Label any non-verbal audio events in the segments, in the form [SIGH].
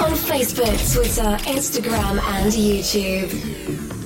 On Facebook, Twitter, Instagram, and YouTube.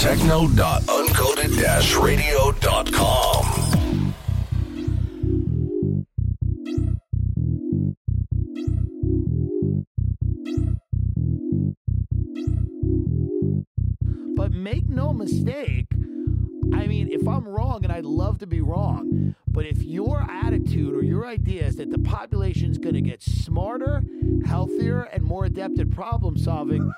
techno.uncoded-radio.com. But make no mistake, I mean, if I'm wrong, and I'd love to be wrong, but if your attitude or your idea is that the population's going to get smarter, healthier, and more adept at problem solving,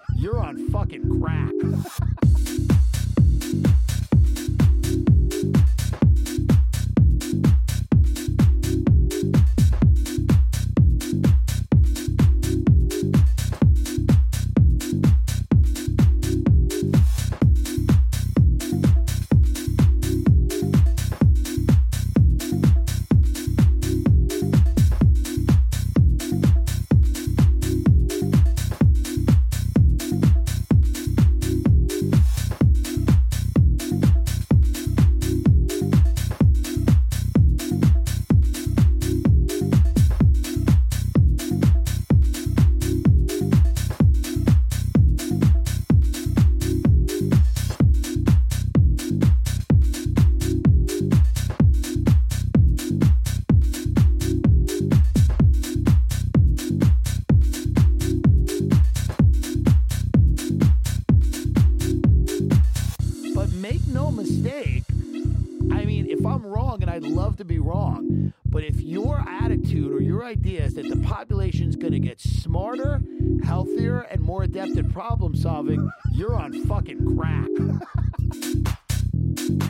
idea is that the population is going to get smarter, healthier, and more adept at problem solving, you're on fucking crack.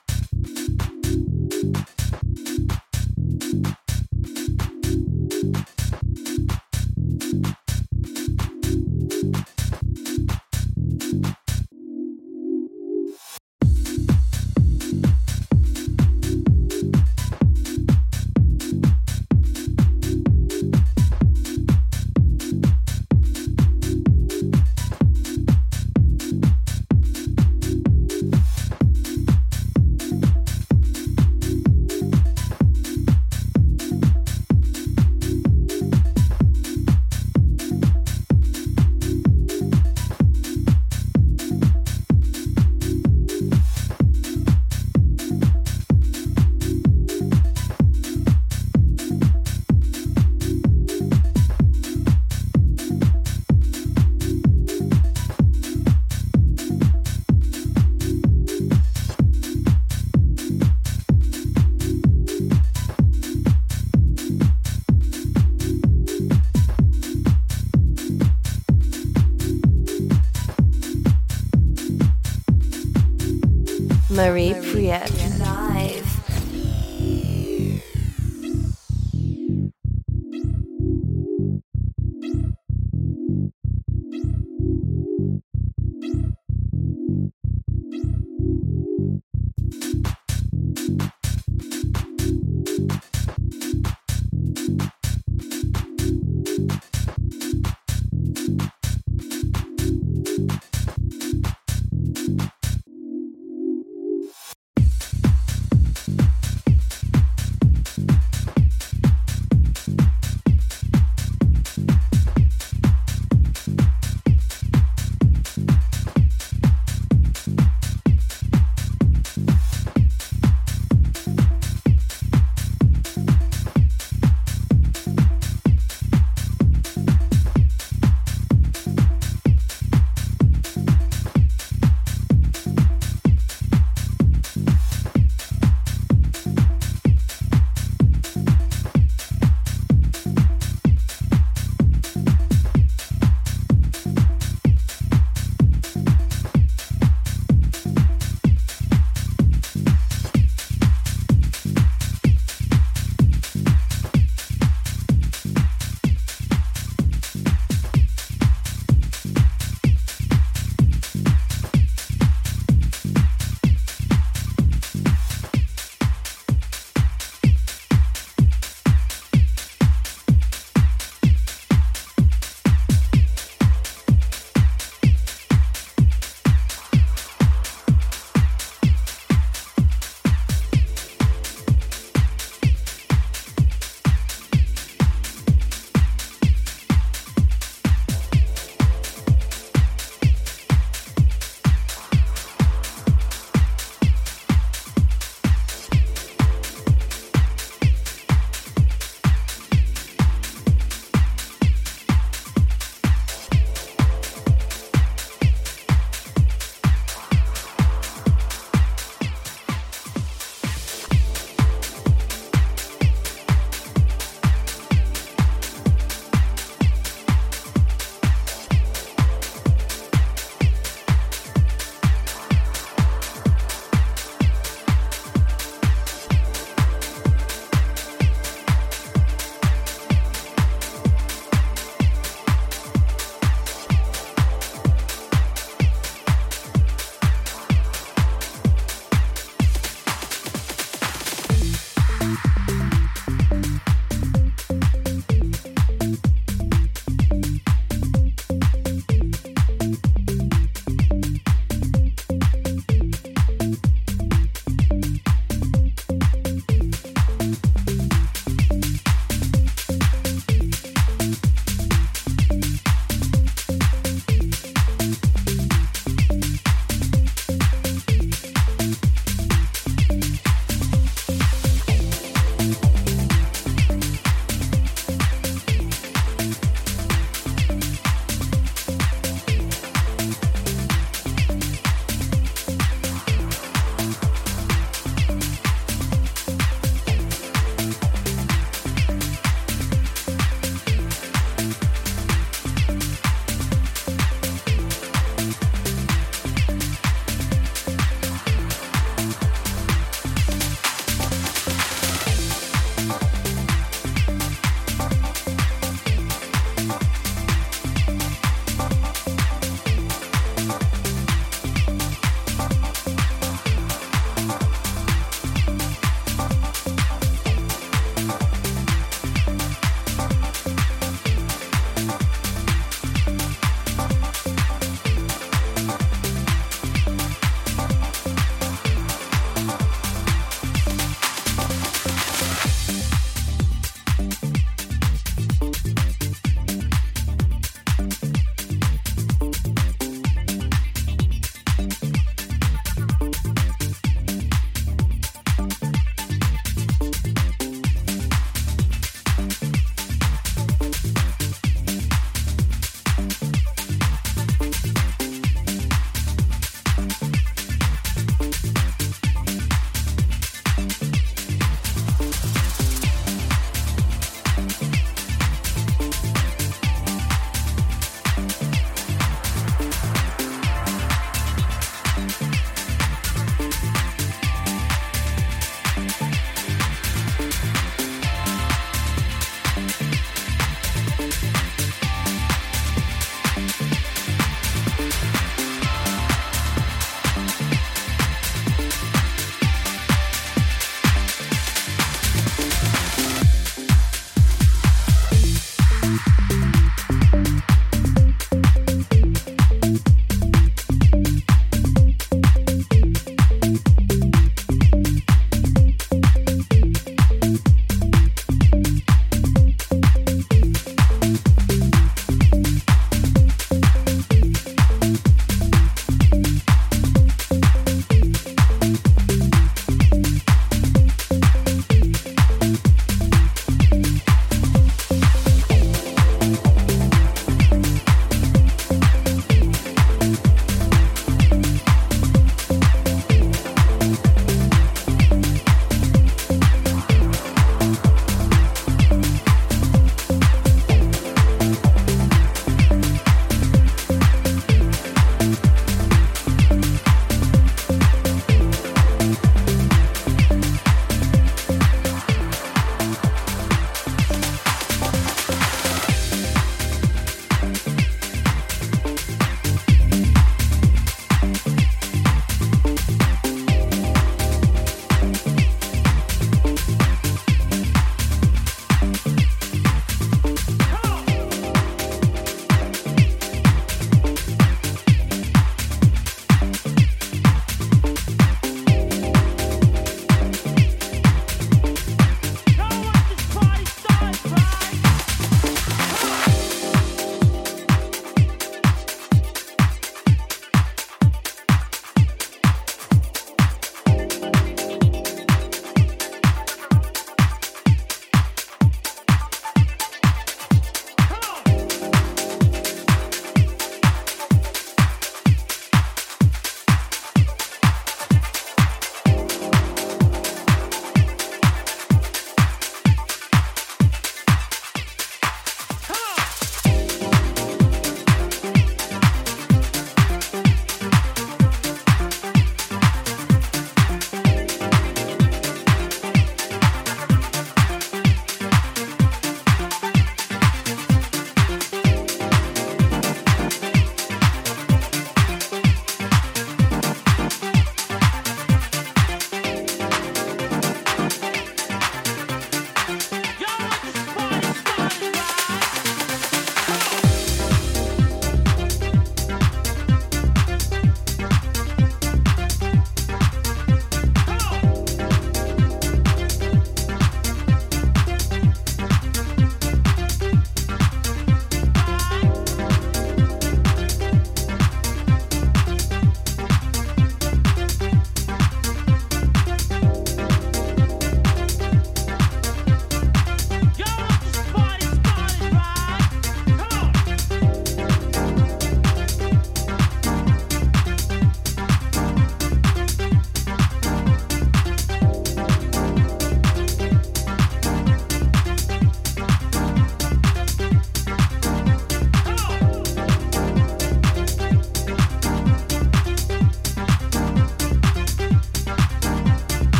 [LAUGHS]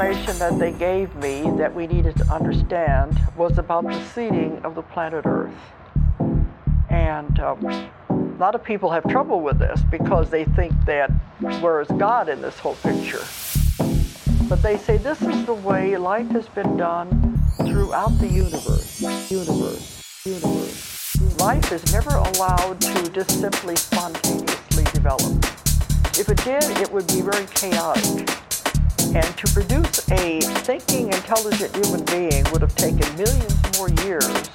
information that they gave me that we needed to understand was about the seeding of the planet Earth. And um, a lot of people have trouble with this because they think that where is God in this whole picture? But they say this is the way life has been done throughout the universe. Universe. Universe. Life is never allowed to just simply spontaneously develop. If it did, it would be very chaotic. And to produce a thinking, intelligent human being would have taken millions more years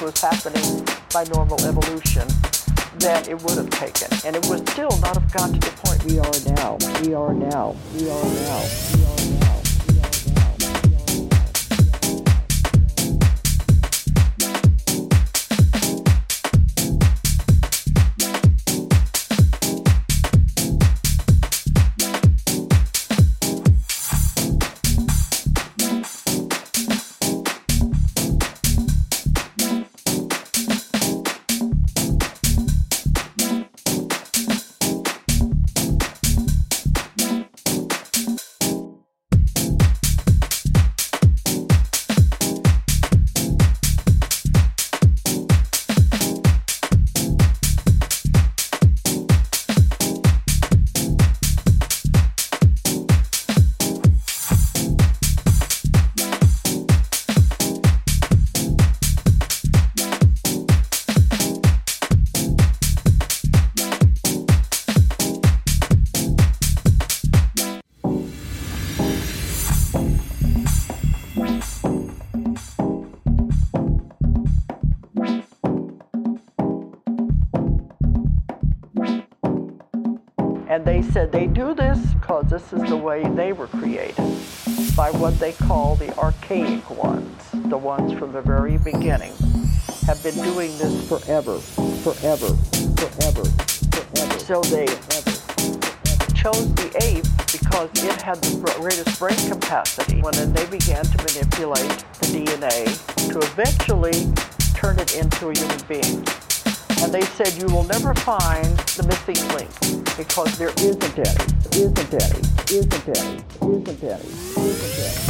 it was happening by normal evolution than it would have taken. And it would still not have got to the point we are now. We are now. We are now. We are now. This is the way they were created by what they call the archaic ones, the ones from the very beginning, have been doing this forever, forever, forever, forever. So they chose the ape because it had the greatest brain capacity when they began to manipulate the DNA to eventually turn it into a human being. And they said you will never find the missing link because there isn't any, isn't any, isn't any, isn't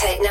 24